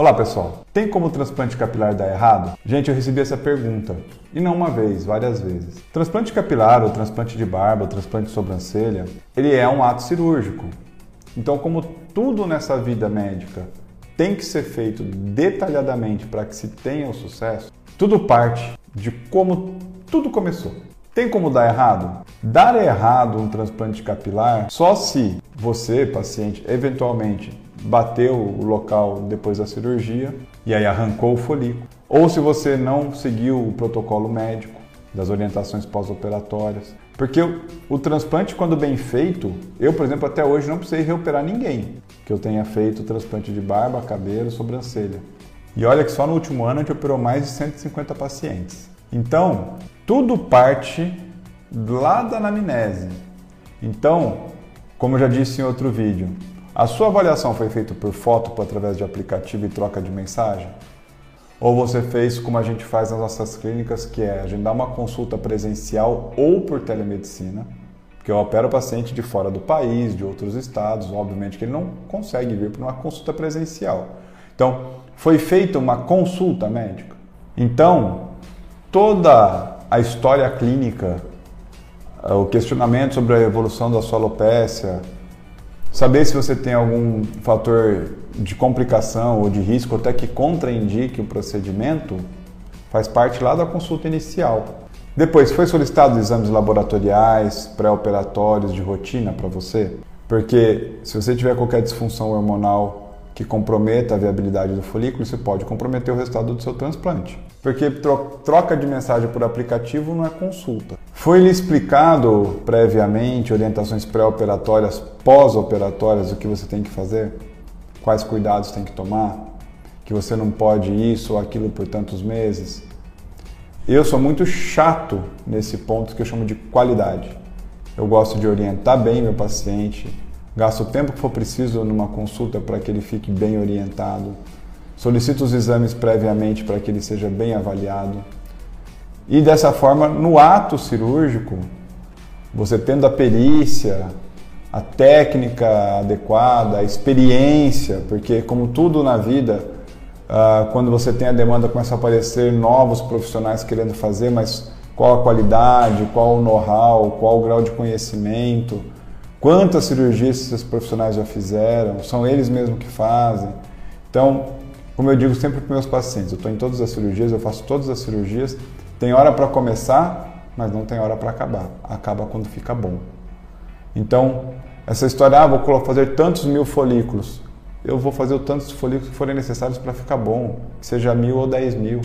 Olá pessoal, tem como o transplante capilar dar errado? Gente, eu recebi essa pergunta e não uma vez, várias vezes. Transplante capilar, ou transplante de barba, ou transplante de sobrancelha, ele é um ato cirúrgico. Então, como tudo nessa vida médica tem que ser feito detalhadamente para que se tenha o sucesso, tudo parte de como tudo começou. Tem como dar errado? Dar errado um transplante capilar só se você, paciente, eventualmente bateu o local depois da cirurgia e aí arrancou o folículo. Ou se você não seguiu o protocolo médico das orientações pós-operatórias. Porque o, o, transplante, quando bem feito, eu, por exemplo, até hoje não precisei reoperar ninguém que eu tenha feito transplante de barba, cabelo, sobrancelha. E olha que só no último ano a gente operou mais de 150 pacientes. Então, tudo parte lá da anamnese. Então, como eu já disse em outro vídeo, a sua avaliação foi feita por foto através de aplicativo e troca de mensagem? Ou você fez como a gente faz nas nossas clínicas, que é agendar uma consulta presencial ou por telemedicina, porque eu opero o paciente de fora do país, de outros estados, obviamente que ele não consegue vir para uma consulta presencial. Então, foi feita uma consulta médica. Então, toda a história clínica, o questionamento sobre a evolução da sua alopécia, Saber se você tem algum fator de complicação ou de risco até que contraindique o procedimento faz parte lá da consulta inicial. Depois, foi solicitado exames laboratoriais, pré-operatórios de rotina para você? Porque se você tiver qualquer disfunção hormonal que comprometa a viabilidade do folículo, isso pode comprometer o resultado do seu transplante. Porque troca de mensagem por aplicativo não é consulta. Foi lhe explicado previamente orientações pré-operatórias, pós-operatórias, o que você tem que fazer? Quais cuidados tem que tomar? Que você não pode isso ou aquilo por tantos meses? Eu sou muito chato nesse ponto que eu chamo de qualidade. Eu gosto de orientar bem meu paciente, Gasto o tempo que for preciso numa consulta para que ele fique bem orientado. Solicito os exames previamente para que ele seja bem avaliado. E dessa forma, no ato cirúrgico, você tendo a perícia, a técnica adequada, a experiência, porque como tudo na vida, ah, quando você tem a demanda, começa a aparecer novos profissionais querendo fazer, mas qual a qualidade, qual o know-how, qual o grau de conhecimento, Quantas cirurgias esses profissionais já fizeram? São eles mesmos que fazem? Então, como eu digo sempre para meus pacientes, eu estou em todas as cirurgias, eu faço todas as cirurgias. Tem hora para começar, mas não tem hora para acabar. Acaba quando fica bom. Então, essa história, ah, vou fazer tantos mil folículos. Eu vou fazer o tantos folículos que forem necessários para ficar bom, que seja mil ou dez mil,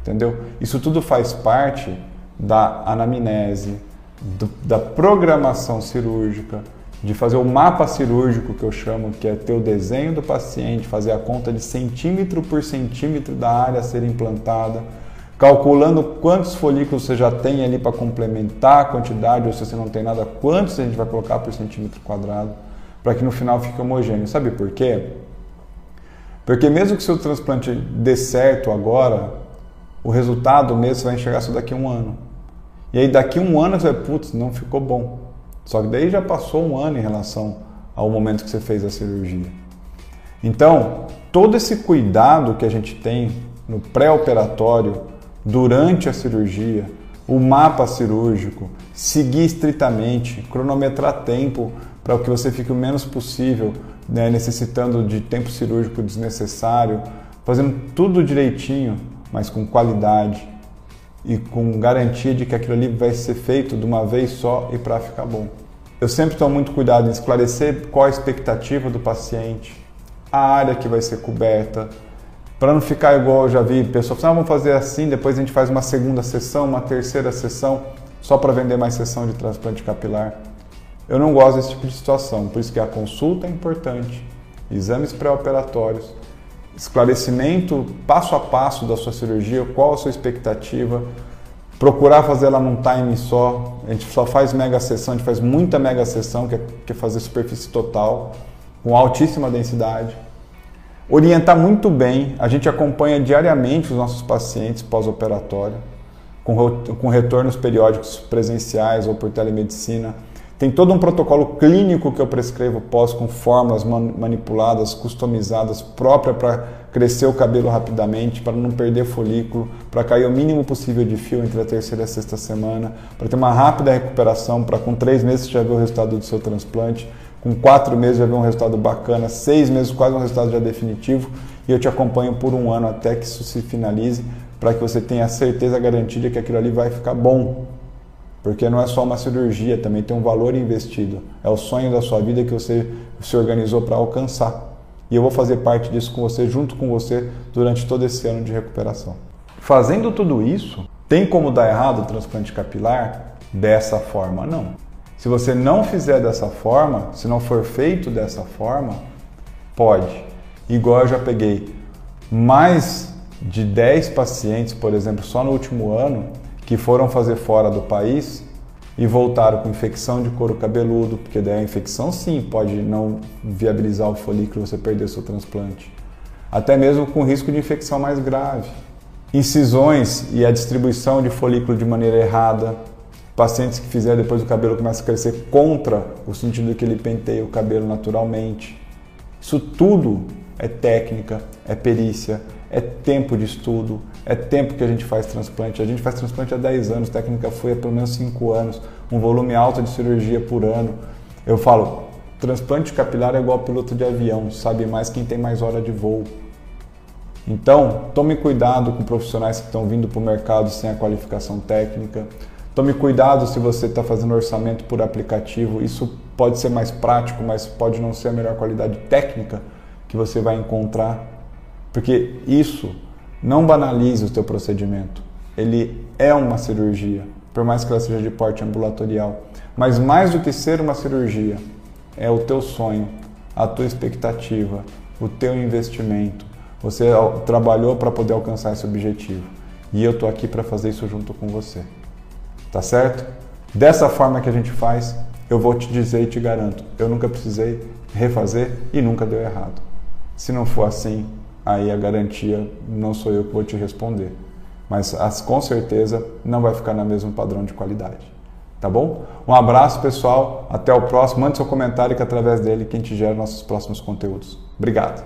entendeu? Isso tudo faz parte da anamnese, do, da programação cirúrgica, de fazer o mapa cirúrgico que eu chamo, que é ter o desenho do paciente, fazer a conta de centímetro por centímetro da área a ser implantada, calculando quantos folículos você já tem ali para complementar a quantidade, ou se você não tem nada, quantos a gente vai colocar por centímetro quadrado, para que no final fique homogêneo. Sabe por quê? Porque mesmo que seu transplante dê certo agora, o resultado mesmo você vai enxergar só daqui a um ano. E aí daqui um ano você vai, putz, não ficou bom. Só que daí já passou um ano em relação ao momento que você fez a cirurgia. Então, todo esse cuidado que a gente tem no pré-operatório, durante a cirurgia, o mapa cirúrgico, seguir estritamente, cronometrar tempo para que você fique o menos possível né, necessitando de tempo cirúrgico desnecessário, fazendo tudo direitinho, mas com qualidade, e com garantia de que aquilo ali vai ser feito de uma vez só e para ficar bom. Eu sempre tomo muito cuidado em esclarecer qual a expectativa do paciente, a área que vai ser coberta, para não ficar igual eu já vi pessoas falando, ah, vamos fazer assim, depois a gente faz uma segunda sessão, uma terceira sessão, só para vender mais sessão de transplante capilar. Eu não gosto desse tipo de situação, por isso que a consulta é importante, exames pré-operatórios, esclarecimento passo a passo da sua cirurgia, qual a sua expectativa, procurar fazer ela num time só. A gente só faz mega sessão, a gente faz muita mega sessão, que é, que é fazer superfície total, com altíssima densidade. Orientar muito bem, a gente acompanha diariamente os nossos pacientes pós-operatório, com, retornos periódicos presenciais ou por telemedicina. Tem todo um protocolo clínico que eu prescrevo pós com fórmulas manipuladas, customizadas, própria para crescer o cabelo rapidamente, para não perder folículo, para cair o mínimo possível de fio entre a terceira e a sexta semana, para ter uma rápida recuperação, para com três meses já ver o resultado do seu transplante, com quatro meses já ver um resultado bacana, seis meses quase um resultado já definitivo, e eu te acompanho por um ano até que isso se finalize, para que você tenha a certeza garantida que aquilo ali vai ficar bom. Porque não é só uma cirurgia, também tem um valor investido. É o sonho da sua vida que você se organizou para alcançar. E eu vou fazer parte disso com você, junto com você, durante todo esse ano de recuperação. Fazendo tudo isso, tem como dar errado o transplante capilar? Dessa forma, não. Se você não fizer dessa forma, se não for feito dessa forma, pode. Igual eu já peguei mais de 10 pacientes, por exemplo, só no último ano, que foram fazer fora do país e voltaram com infecção de couro cabeludo, porque daí a infecção sim pode não viabilizar o folículo e você perder seu transplante. Até mesmo com risco de infecção mais grave. Incisões e a distribuição de folículo de maneira errada. Pacientes que fizeram depois o cabelo começa a crescer contra o sentido que ele penteia o cabelo naturalmente. Isso tudo é técnica, é perícia, é tempo de estudo, é tempo que a gente faz transplante. A gente faz transplante há 10 anos, técnica foi há pelo menos 5 anos, um volume alto de cirurgia por ano. Eu falo, transplante capilar é igual piloto de avião, sabe mais quem tem mais hora de voo. Então, tome cuidado com profissionais que estão vindo para o mercado sem a qualificação técnica. Tome cuidado se você está fazendo orçamento por aplicativo. Isso pode ser mais prático, mas pode não ser a melhor qualidade técnica que você vai encontrar. Porque isso não banalize o teu procedimento. Ele é uma cirurgia, por mais que ela seja de porte ambulatorial. Mas mais do que ser uma cirurgia, é o teu sonho, a tua expectativa, o teu investimento. Você trabalhou para poder alcançar esse objetivo. E eu estou aqui para fazer isso junto com você. Tá certo? Dessa forma que a gente faz, eu vou te dizer e te garanto, eu nunca precisei refazer e nunca deu errado. Se não for assim, aí a garantia não sou eu que vou te responder. Mas as, com certeza não vai ficar no mesmo padrão de qualidade. Tá bom? Um abraço, pessoal. Até o próximo. Mande seu comentário que através dele quem te gera nossos próximos conteúdos. Obrigado.